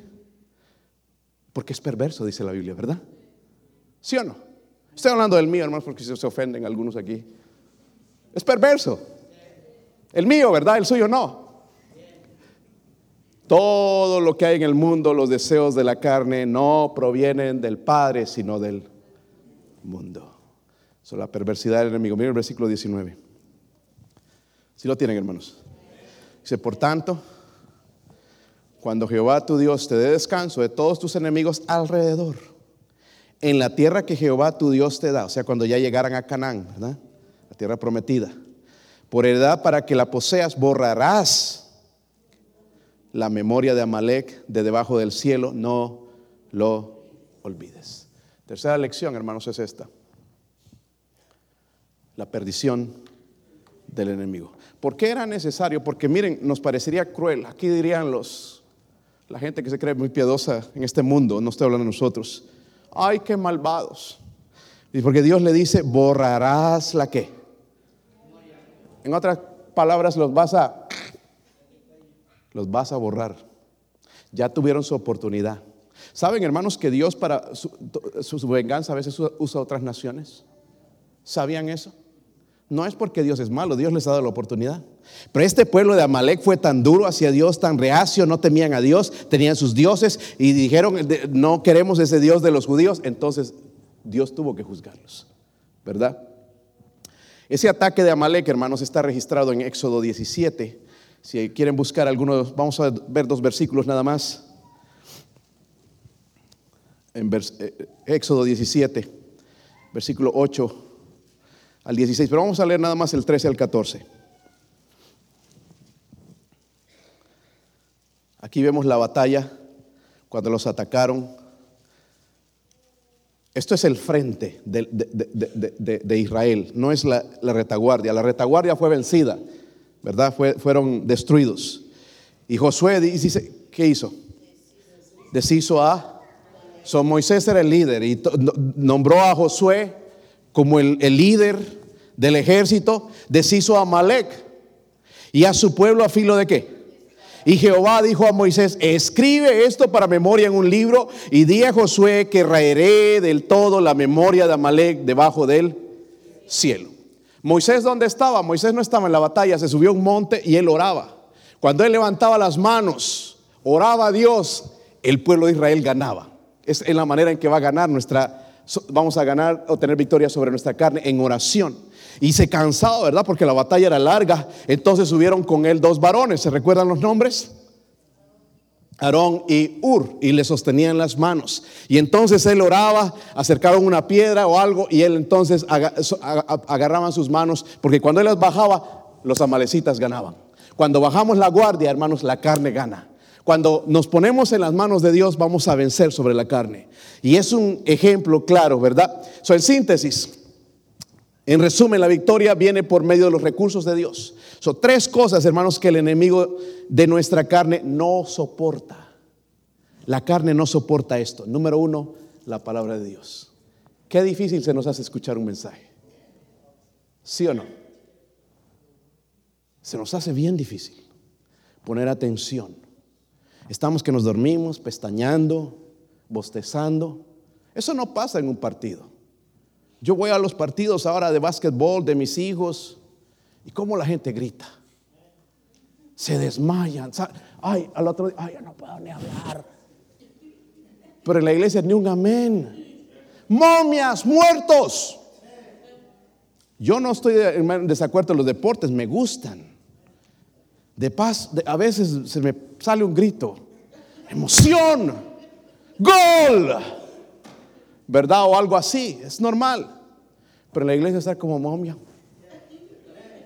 Porque es perverso, dice la Biblia, ¿verdad? ¿Sí o no? Estoy hablando del mío, hermanos, porque se ofenden algunos aquí. Es perverso. El mío, ¿verdad? El suyo no. Todo lo que hay en el mundo, los deseos de la carne, no provienen del Padre, sino del mundo. Son la perversidad del enemigo. Miren el versículo 19. Si lo tienen, hermanos. Dice, por tanto, cuando Jehová tu Dios te dé descanso de todos tus enemigos alrededor, en la tierra que Jehová tu Dios te da, o sea, cuando ya llegaran a Canaán. La tierra prometida. Por heredad para que la poseas, borrarás la memoria de Amalek de debajo del cielo, no lo olvides. Tercera lección, hermanos, es esta. La perdición del enemigo. ¿Por qué era necesario? Porque miren, nos parecería cruel. Aquí dirían los la gente que se cree muy piadosa en este mundo, no estoy hablando de nosotros. Ay, qué malvados. Y porque Dios le dice, borrarás la qué. En otras palabras, los vas a los vas a borrar. Ya tuvieron su oportunidad. ¿Saben, hermanos, que Dios para su, su venganza a veces usa otras naciones? ¿Sabían eso? No es porque Dios es malo, Dios les ha dado la oportunidad. Pero este pueblo de Amalek fue tan duro hacia Dios, tan reacio, no temían a Dios, tenían sus dioses y dijeron, no queremos ese Dios de los judíos, entonces Dios tuvo que juzgarlos, ¿verdad? Ese ataque de Amalek, hermanos, está registrado en Éxodo 17. Si quieren buscar algunos, vamos a ver dos versículos nada más. En eh, Éxodo 17, versículo 8 al 16, pero vamos a leer nada más el 13 al 14. Aquí vemos la batalla cuando los atacaron. Esto es el frente de, Israel, no es la, retaguardia. La retaguardia fue vencida, ¿verdad? fueron destruidos. Y Josué dice, ¿qué hizo? Deshizo a... So, Moisés era el líder y nombró a Josué como el, el líder del ejército, deshizo a Malek y a su pueblo a filo de qué? Y Jehová dijo a Moisés, escribe esto para memoria en un libro y di a Josué que raeré del todo la memoria de Amalek debajo del cielo. Moisés, ¿dónde estaba? Moisés no estaba en la batalla, se subió a un monte y él oraba. Cuando él levantaba las manos, oraba a Dios, el pueblo de Israel ganaba. Es en la manera en que va a ganar nuestra, vamos a ganar o tener victoria sobre nuestra carne en oración. Y se cansaba, ¿verdad? Porque la batalla era larga. Entonces subieron con él dos varones. ¿Se recuerdan los nombres? Aarón y Ur, y le sostenían las manos. Y entonces él oraba, acercaron una piedra o algo, y él entonces agarraban sus manos, porque cuando él las bajaba, los amalecitas ganaban. Cuando bajamos la guardia, hermanos, la carne gana. Cuando nos ponemos en las manos de Dios, vamos a vencer sobre la carne. Y es un ejemplo claro, ¿verdad? So, en síntesis, en resumen, la victoria viene por medio de los recursos de Dios. Son tres cosas, hermanos, que el enemigo de nuestra carne no soporta. La carne no soporta esto. Número uno, la palabra de Dios. Qué difícil se nos hace escuchar un mensaje. ¿Sí o no? Se nos hace bien difícil poner atención. Estamos que nos dormimos, pestañando, bostezando. Eso no pasa en un partido. Yo voy a los partidos ahora de básquetbol de mis hijos y cómo la gente grita. Se desmayan. Ay, al otro día, ay, yo no puedo ni hablar. Pero en la iglesia ni un amén. Momias, muertos. Yo no estoy en desacuerdo en los deportes, me gustan. De paz, a veces se me sale un grito. Emoción. Gol. ¿verdad? O algo así, es normal. Pero la iglesia está como momia.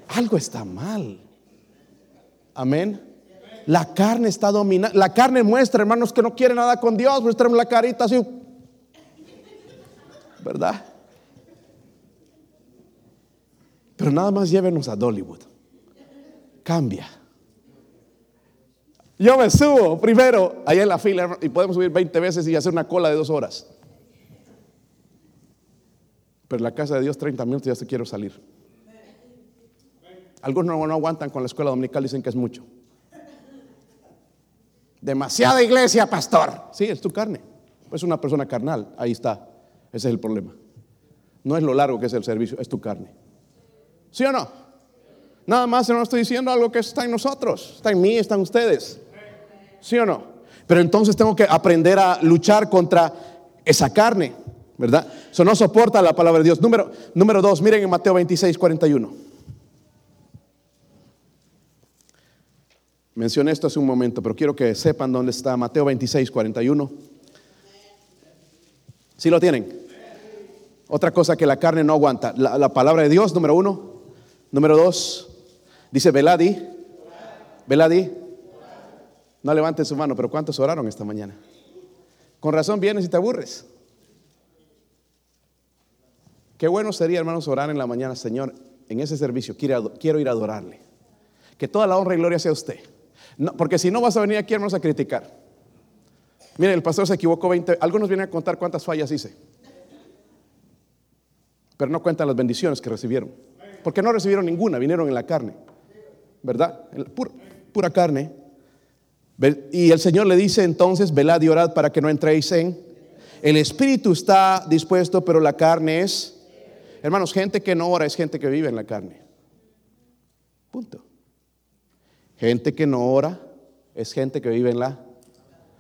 Algo está mal. Amén. La carne está dominando. La carne muestra, hermanos, que no quiere nada con Dios. Muéstrame la carita así. ¿Verdad? Pero nada más llévenos a Dollywood. Cambia. Yo me subo primero allá en la fila y podemos subir 20 veces y hacer una cola de dos horas. Pero en la casa de Dios 30 minutos ya se quiero salir. Algunos no, aguantan con la escuela dominical, dicen que es mucho. Demasiada iglesia, pastor. Sí, es tu carne. Es una persona carnal. Ahí está. Ese es el problema. No es lo largo que es el servicio, es tu carne. ¿Sí o no? Nada más no estoy diciendo algo que está en nosotros. Está en mí, están ustedes. ¿Sí o no? Pero entonces tengo que aprender a luchar contra esa carne. ¿verdad? Eso no soporta la palabra de Dios. Número, número dos, miren en Mateo 26, 41. Mencioné esto hace un momento, pero quiero que sepan dónde está Mateo 26, 41. ¿Sí lo tienen? Otra cosa que la carne no aguanta. La, palabra de Dios, número uno. Número dos, dice Veladi. Veladi. No levanten su mano, pero ¿cuántos oraron esta mañana? Con razón vienes y te aburres. Qué bueno sería, hermanos, orar en la mañana, Señor, en ese servicio quiero, ir a adorarle. Que toda la honra y gloria sea usted. porque si no vas a venir aquí, hermanos, a criticar. Miren, el pastor se equivocó 20. Algunos vienen a contar cuántas fallas hice. Pero no cuentan las bendiciones que recibieron. Porque no recibieron ninguna, vinieron en la carne. ¿Verdad? Pura carne. Y el Señor le dice entonces, velad y orad para que no entréis en. El espíritu está dispuesto, pero la carne es Hermanos, gente que no ora es gente que vive en la carne. Punto. Gente que no ora es gente que vive en la...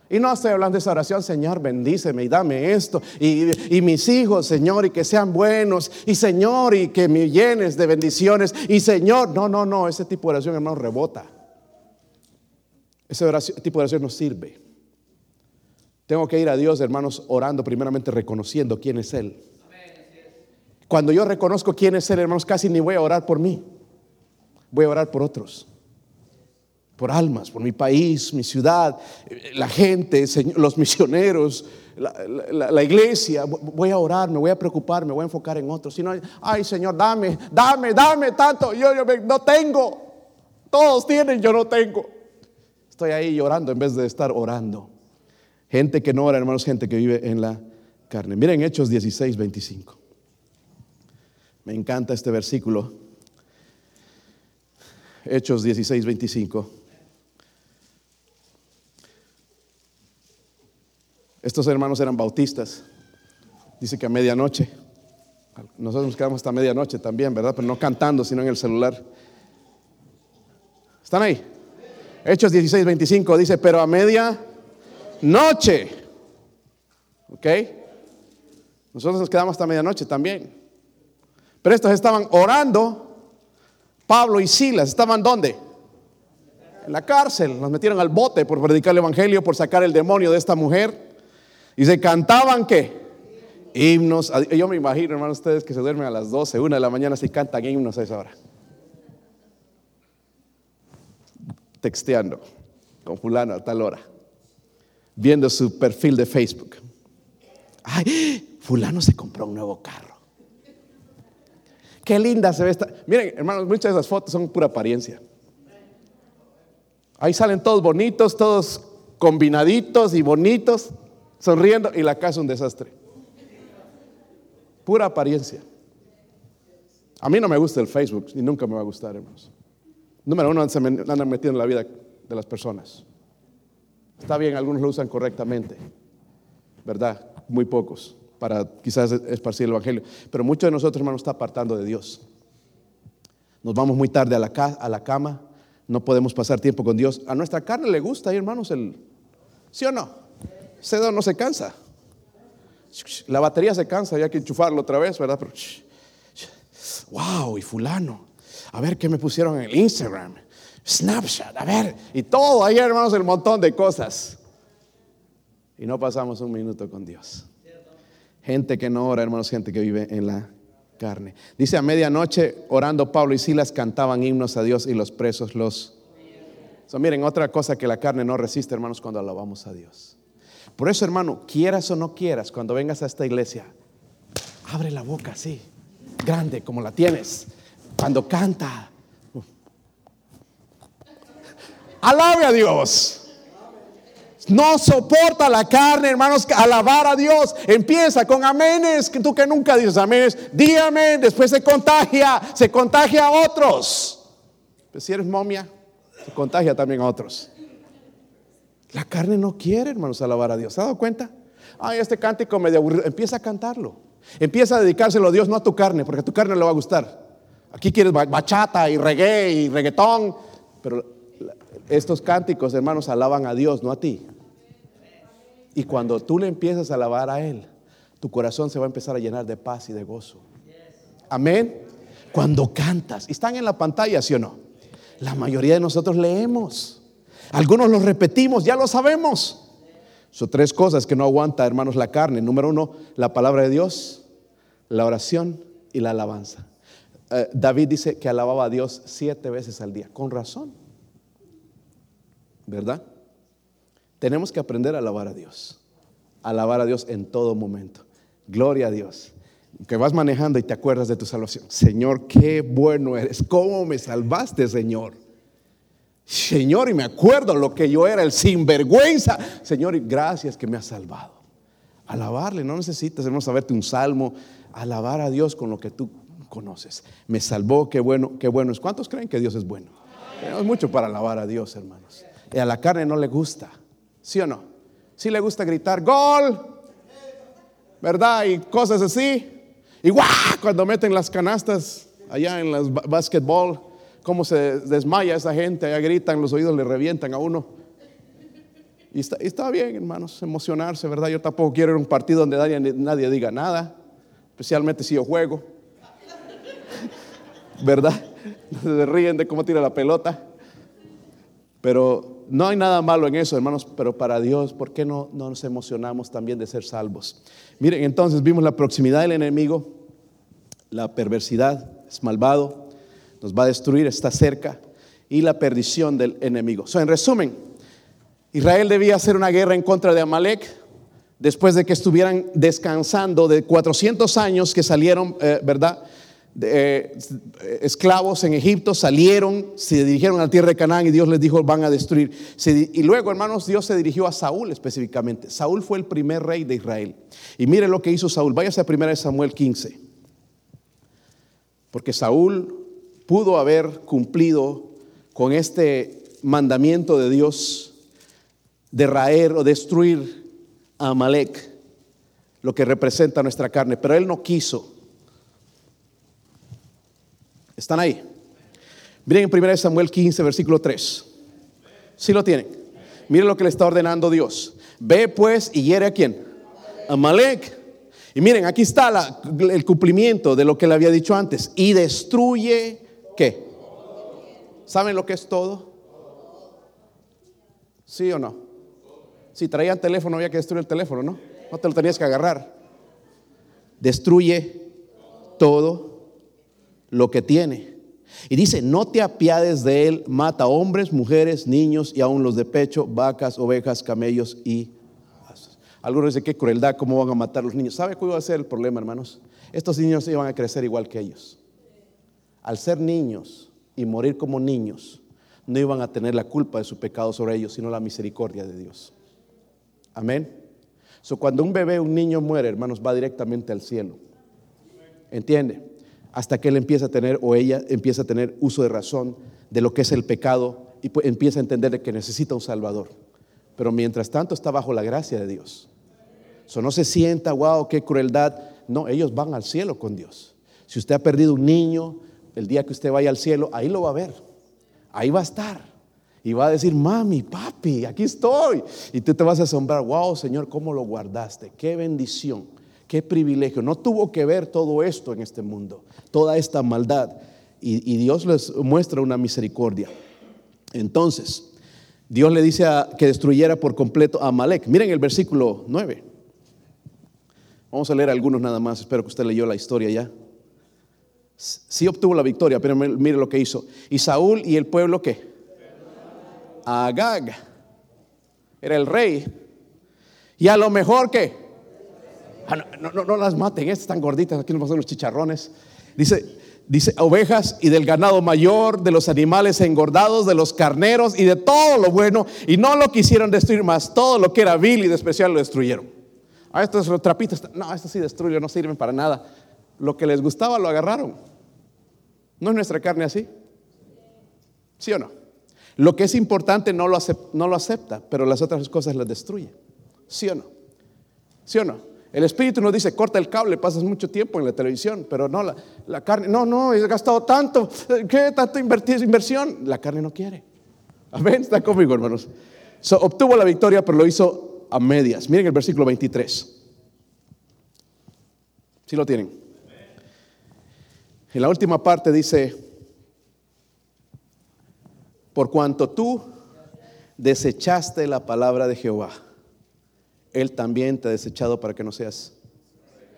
Y no estoy hablando de esa oración, Señor, bendíceme y dame esto. Y, y, mis hijos, Señor, y que sean buenos. Y Señor, y que me llenes de bendiciones. Y Señor, no, no, no, ese tipo de oración, hermano, rebota. Ese tipo de oración no sirve. Tengo que ir a Dios, hermanos, orando primeramente, reconociendo quién es Él. Cuando yo reconozco quién es Él, hermanos, casi ni voy a orar por mí. Voy a orar por otros. Por almas, por mi país, mi ciudad, la gente, los misioneros, la, iglesia. Voy a orar, me voy a preocupar, me voy a enfocar en otros. Si no, ay Señor, dame, dame, dame tanto. Yo, no tengo. Todos tienen, yo no tengo estoy ahí llorando en vez de estar orando. Gente que no ora, hermanos, gente que vive en la carne. Miren Hechos 16, 25. Me encanta este versículo. Hechos 16, 25. Estos hermanos eran bautistas. Dice que a medianoche. Nosotros nos quedamos hasta medianoche también, ¿verdad? Pero no cantando, sino en el celular. ¿Están ahí? Hechos 16, 25 dice, pero a media noche. ¿Ok? Nosotros nos quedamos hasta medianoche también. Pero estos estaban orando. Pablo y Silas estaban ¿dónde? En la cárcel. Nos metieron al bote por predicar el evangelio, por sacar el demonio de esta mujer. Y se cantaban qué? Himnos. Yo me imagino, hermanos, ustedes que se duermen a las 12, 1 de la mañana, si cantan himnos a esa hora. Texteando con fulano a tal hora. Viendo su perfil de Facebook. Ay, fulano se compró un nuevo carro. Qué linda se ve esta. Miren, hermanos, muchas de esas fotos son pura apariencia. Ahí salen todos bonitos, todos combinaditos y bonitos, sonriendo, y la casa es un desastre. Pura apariencia. A mí no me gusta el Facebook y nunca me va a gustar, hermanos. Número uno, se andan metiendo en la vida de las personas. Está bien, algunos lo usan correctamente, ¿verdad? Muy pocos para quizás esparcir el Evangelio. Pero muchos de nosotros, hermanos, está apartando de Dios. Nos vamos muy tarde a la, a la cama, no podemos pasar tiempo con Dios. A nuestra carne le gusta, hermanos, el... ¿Sí o no? Dedo no se cansa. La batería se cansa y hay que enchufarlo otra vez, ¿verdad? Wow, y fulano. A ver qué me pusieron en el Instagram. Snapchat, a ver. Y todo ahí, hermanos, el montón de cosas. Y no pasamos un minuto con Dios. Gente que no ora, hermanos, gente que vive en la carne. Dice a medianoche, orando Pablo y Silas cantaban himnos a Dios y los presos los... miren, otra cosa que la carne no resiste, hermanos, cuando alabamos a Dios. Por eso, hermano, quieras o no quieras, cuando vengas a esta iglesia, abre la boca así, grande como la tienes. Cuando canta, alabe a Dios. No soporta la carne, hermanos, alabar a Dios. Empieza con aménes, que tú que nunca dices aménes, di amén, después se contagia, se contagia a otros. Pero si eres momia, se contagia también a otros. La carne no quiere, hermanos, alabar a Dios. ¿Se ha dado cuenta? Ay, este cántico medio aburrido. Empieza a cantarlo. Empieza a dedicárselo a Dios, no a tu carne, porque a tu carne le va a gustar. Aquí quieres bachata y reggae y reggaetón, pero estos cánticos, hermanos, alaban a Dios, no a ti. Y cuando tú le empiezas a alabar a Él, tu corazón se va a empezar a llenar de paz y de gozo. Amén. Cuando cantas, están en la pantalla, ¿sí o no? La mayoría de nosotros leemos. Algunos los repetimos, ya lo sabemos. Son tres cosas que no aguanta, hermanos, la carne. Número uno, la palabra de Dios, la oración y la alabanza. Eh, David dice que alababa a Dios siete veces al día, con razón. ¿Verdad? Tenemos que aprender a alabar a Dios. Alabar a Dios en todo momento. Gloria a Dios. Que vas manejando y te acuerdas de tu salvación. Señor, qué bueno eres. ¿Cómo me salvaste, Señor? Señor, y me acuerdo lo que yo era, el sinvergüenza. Señor, y gracias que me has salvado. Alabarle, no necesitas, hermano, saberte un salmo. Alabar a Dios con lo que tú conoces. Me salvó, qué bueno, qué bueno es. ¿Cuántos creen que Dios es bueno? Tenemos mucho para alabar a Dios, hermanos. Y a la carne no le gusta, ¿sí o no? Sí le gusta gritar, gol, ¿verdad? Y cosas así. Y guau, cuando meten las canastas allá en las basketball cómo se desmaya esa gente, allá gritan, los oídos le revientan a uno. Y está, bien, hermanos, emocionarse, ¿verdad? Yo tampoco quiero ir a un partido donde nadie, nadie diga nada, especialmente si yo juego, ¿verdad? Se ríen de cómo tira la pelota. Pero no hay nada malo en eso, hermanos, pero para Dios, ¿por qué no, no nos emocionamos también de ser salvos? Miren, entonces vimos la proximidad del enemigo, la perversidad, es malvado, nos va a destruir, está cerca, y la perdición del enemigo. So, en resumen, Israel debía hacer una guerra en contra de Amalek después de que estuvieran descansando de 400 años que salieron, eh, ¿verdad? Eh, esclavos en Egipto, salieron, se dirigieron a la tierra de Canaán y Dios les dijo, van a destruir. y luego, hermanos, Dios se dirigió a Saúl específicamente. Saúl fue el primer rey de Israel. Y mire lo que hizo Saúl. Váyase a 1 Samuel 15. Porque Saúl pudo haber cumplido con este mandamiento de Dios de raer o destruir a Amalek, lo que representa nuestra carne, pero él no quiso. ¿Están ahí? Miren en 1 Samuel 15, versículo 3. ¿Sí lo tienen? Miren lo que le está ordenando Dios. Ve pues y hiere a quién? Amalek. Y miren, aquí está el cumplimiento de lo que le había dicho antes. Y destruye, ¿qué? ¿Saben lo que es todo? ¿Sí o no? Si traían teléfono había que destruir el teléfono, ¿no? No te lo tenías que agarrar. Destruye todo lo que tiene. Y dice, no te apiades de él, mata hombres, mujeres, niños y aún los de pecho, vacas, ovejas, camellos y algunos dicen, qué crueldad, cómo van a matar a los niños. ¿Sabe cuál va a ser el problema, hermanos? Estos niños iban a crecer igual que ellos. Al ser niños y morir como niños, no iban a tener la culpa de su pecado sobre ellos, sino la misericordia de Dios. Amén. So, cuando un bebé, un niño muere, hermanos, va directamente al cielo. ¿Entiende? Hasta que él empieza a tener o ella empieza a tener uso de razón de lo que es el pecado y empieza a entender que necesita un Salvador. Pero mientras tanto está bajo la gracia de Dios. So, no se sienta, wow, qué crueldad. No, ellos van al cielo con Dios. Si usted ha perdido un niño, el día que usted vaya al cielo, ahí lo va a ver. Ahí va a estar. Y va a decir, mami, papi, aquí estoy. Y tú te vas a asombrar, wow, Señor, ¿cómo lo guardaste? Qué bendición, qué privilegio. No tuvo que ver todo esto en este mundo, toda esta maldad. Y, Dios les muestra una misericordia. Entonces, Dios le dice que destruyera por completo a Amalek. Miren el versículo 9. Vamos a leer algunos nada más. Espero que usted leyó la historia ya. Sí obtuvo la victoria, pero mire lo que hizo. Y Saúl y el pueblo, ¿qué? Agag. Era el rey. Y a lo mejor que... Ah, no, las maten, estas están gorditas, aquí nos pasan los chicharrones. Dice, dice, ovejas y del ganado mayor, de los animales engordados, de los carneros y de todo lo bueno. Y no lo quisieron destruir más, todo lo que era vil y despreciable lo destruyeron. A ah, estos trapitos, no, estos sí destruyen, no sirven para nada. Lo que les gustaba lo agarraron. ¿No es nuestra carne así? ¿Sí o no? Lo que es importante no lo, acepta, no lo acepta, pero las otras cosas las destruye. ¿Sí o no? ¿Sí o no? El espíritu nos dice, corta el cable, pasas mucho tiempo en la televisión, pero no, la, carne, no, no, he gastado tanto, ¿qué tanto inversión? La carne no quiere. Amén, está conmigo, hermanos. obtuvo la victoria, pero lo hizo a medias. Miren el versículo 23. Si lo tienen? En la última parte dice, por cuanto tú desechaste la palabra de Jehová, Él también te ha desechado para que no seas.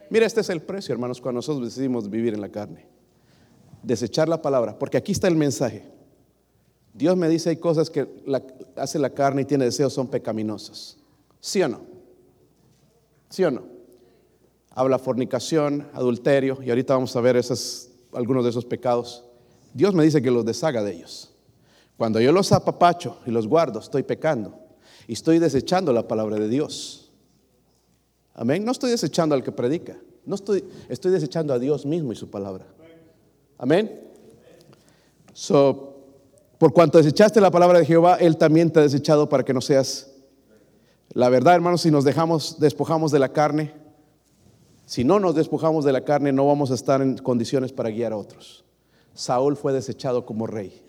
Mira, este es el precio, hermanos, cuando nosotros decidimos vivir en la carne. Desechar la palabra, porque aquí está el mensaje. Dios me dice hay cosas que hace la carne y tiene deseos, son pecaminosas. ¿Sí o no? ¿Sí o no? Habla fornicación, adulterio, y ahorita vamos a ver esos, algunos de esos pecados. Dios me dice que los deshaga de ellos. Cuando yo los apapacho y los guardo, estoy pecando y estoy desechando la palabra de Dios. Amén. No estoy desechando al que predica, no estoy, estoy desechando a Dios mismo y su palabra. Amén. Por cuanto desechaste la palabra de Jehová, Él también te ha desechado para que no seas la verdad, hermanos, si nos dejamos, despojamos de la carne, si no nos despojamos de la carne, no vamos a estar en condiciones para guiar a otros. Saúl fue desechado como rey.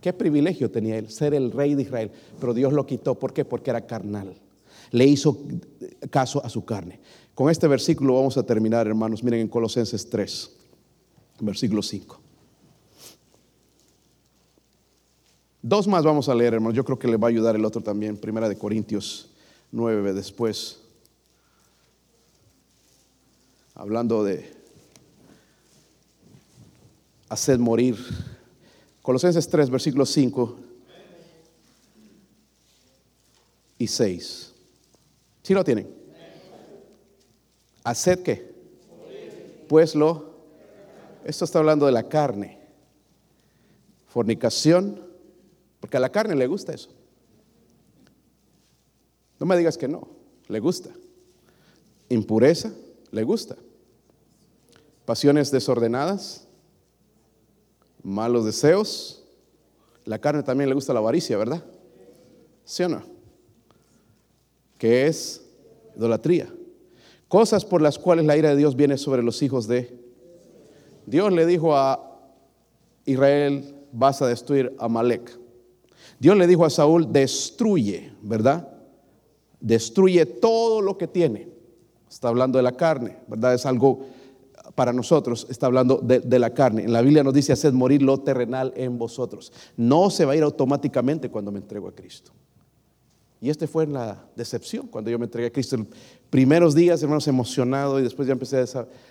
Qué privilegio tenía él, ser el rey de Israel. Pero Dios lo quitó. ¿Por qué? Porque era carnal. Le hizo caso a su carne. Con este versículo vamos a terminar, hermanos. Miren en Colosenses 3, versículo 5. Dos más vamos a leer, hermanos. Yo creo que le va a ayudar el otro también. Primera de Corintios nueve después, hablando de hacer morir. Colosenses 3, versículos 5 y 6. ¿Sí lo tienen? ¿Haced qué? Pues lo... Esto está hablando de la carne. Fornicación, porque a la carne le gusta eso. No me digas que no, le gusta. Impureza, le gusta. Pasiones desordenadas, malos deseos. La carne también le gusta la avaricia, ¿verdad? ¿Sí o no? Que es Idolatría. Cosas por las cuales la ira de Dios viene sobre los hijos de... Dios le dijo a Israel, vas a destruir a Malek. Dios le dijo a Saúl, destruye, ¿verdad? Destruye todo lo que tiene. Está hablando de la carne, ¿verdad? Es algo para nosotros, está hablando de, la carne. En la Biblia nos dice, haced morir lo terrenal en vosotros. No se va a ir automáticamente cuando me entrego a Cristo. Y este fue la decepción cuando yo me entregué a Cristo. Primeros días, hermanos, emocionado y después ya empecé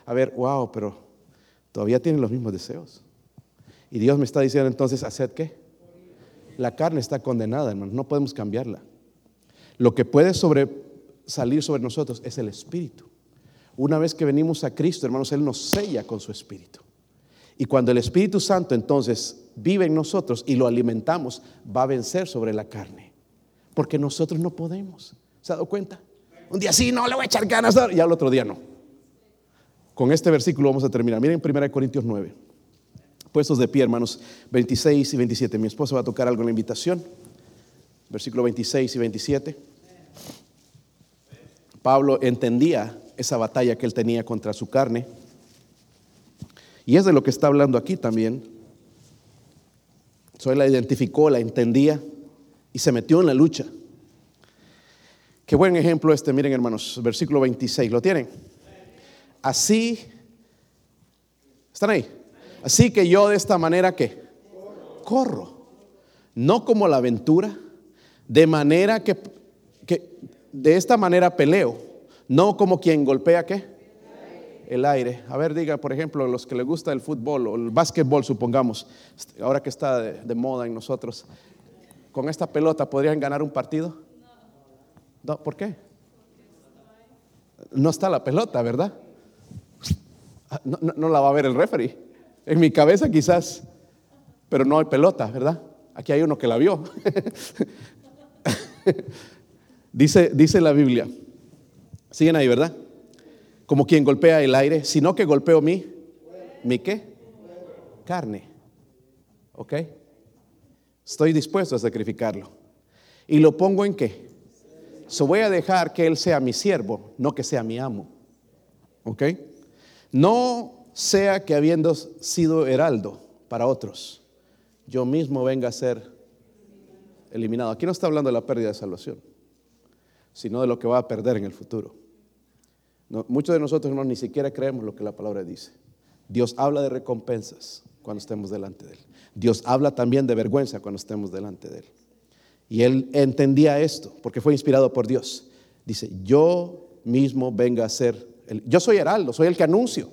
a, ver, wow, pero todavía tienen los mismos deseos. Y Dios me está diciendo entonces, ¿haced qué? La carne está condenada, hermanos, no podemos cambiarla. Lo que puede sobre, salir sobre nosotros es el Espíritu. Una vez que venimos a Cristo, hermanos, Él nos sella con su Espíritu. Y cuando el Espíritu Santo entonces vive en nosotros y lo alimentamos, va a vencer sobre la carne. Porque nosotros no podemos. ¿Se ha dado cuenta? Un día sí, no, le voy a echar ganas, y al otro día no. Con este versículo vamos a terminar. Miren 1 Corintios 9. Puestos de pie, hermanos, 26 y 27. Mi esposa va a tocar algo en la invitación. Versículo 26 y 27. Pablo entendía esa batalla que él tenía contra su carne. Y es de lo que está hablando aquí también. So, él la identificó, la entendía y se metió en la lucha. Qué buen ejemplo este, miren hermanos, versículo 26, ¿lo tienen? Así, ¿están ahí? Así que yo de esta manera que corro, no como la aventura, de manera que, que de esta manera peleo, no como quien golpea qué? El aire. A ver, diga, por ejemplo, los que les gusta el fútbol o el básquetbol, supongamos, ahora que está de, moda en nosotros, con esta pelota podrían ganar un partido. No, ¿por qué? No está la pelota, ¿verdad? No, la va a ver el referee. En mi cabeza quizás, pero no hay pelota, ¿verdad? Aquí hay uno que la vio. dice, dice la Biblia Siguen ahí, ¿verdad? Como quien golpea el aire, sino que golpeo mi, mi qué? Carne. ¿Ok? Estoy dispuesto a sacrificarlo. ¿Y lo pongo en qué? So voy a dejar que Él sea mi siervo, no que sea mi amo. ¿Ok? No sea que habiendo sido heraldo para otros, yo mismo venga a ser eliminado. Aquí no está hablando de la pérdida de salvación, sino de lo que va a perder en el futuro muchos de nosotros no ni siquiera creemos lo que la palabra dice. Dios habla de recompensas cuando estemos delante de Él. Dios habla también de vergüenza cuando estemos delante de Él. Y Él entendía esto porque fue inspirado por Dios. Dice, yo mismo venga a ser, el, yo soy heraldo, soy el que anuncio,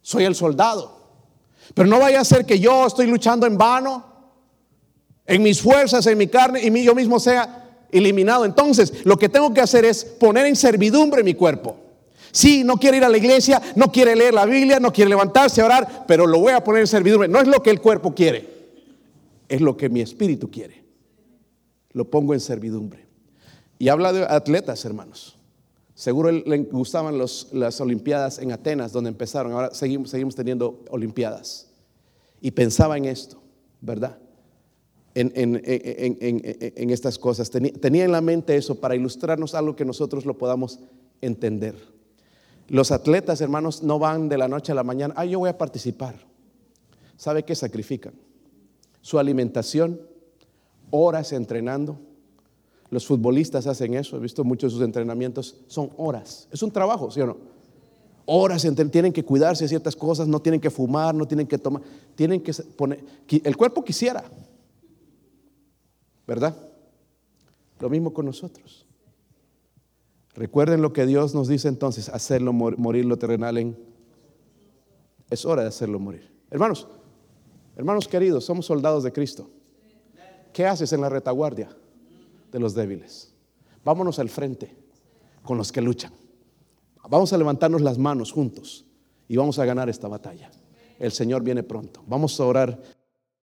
soy el soldado. Pero no vaya a ser que yo estoy luchando en vano, en mis fuerzas, en mi carne, y yo mismo sea eliminado. Entonces, lo que tengo que hacer es poner en servidumbre mi cuerpo. Sí, no quiere ir a la iglesia, no quiere leer la Biblia, no quiere levantarse a orar, pero lo voy a poner en servidumbre. No es lo que el cuerpo quiere, es lo que mi espíritu quiere. Lo pongo en servidumbre. Y habla de atletas, hermanos. Seguro le gustaban las Olimpiadas en Atenas, donde empezaron. Ahora seguimos, seguimos teniendo Olimpiadas. Y pensaba en esto, ¿verdad? en, estas cosas. Tenía, en la mente eso para ilustrarnos algo que nosotros lo podamos entender. Los atletas, hermanos, no van de la noche a la mañana, ah, yo voy a participar. ¿Sabe qué sacrifican? Su alimentación, horas entrenando. Los futbolistas hacen eso, he visto muchos de sus entrenamientos, son horas. Es un trabajo, ¿sí o no? Horas, tienen que cuidarse de ciertas cosas, no tienen que fumar, no tienen que tomar, tienen que poner, el cuerpo quisiera, ¿Verdad? Lo mismo con nosotros. Recuerden lo que Dios nos dice entonces, hacerlo morir lo terrenal en... Es hora de hacerlo morir. Hermanos, hermanos queridos, somos soldados de Cristo. ¿Qué haces en la retaguardia de los débiles? Vámonos al frente con los que luchan. Vamos a levantarnos las manos juntos y vamos a ganar esta batalla. El Señor viene pronto. Vamos a orar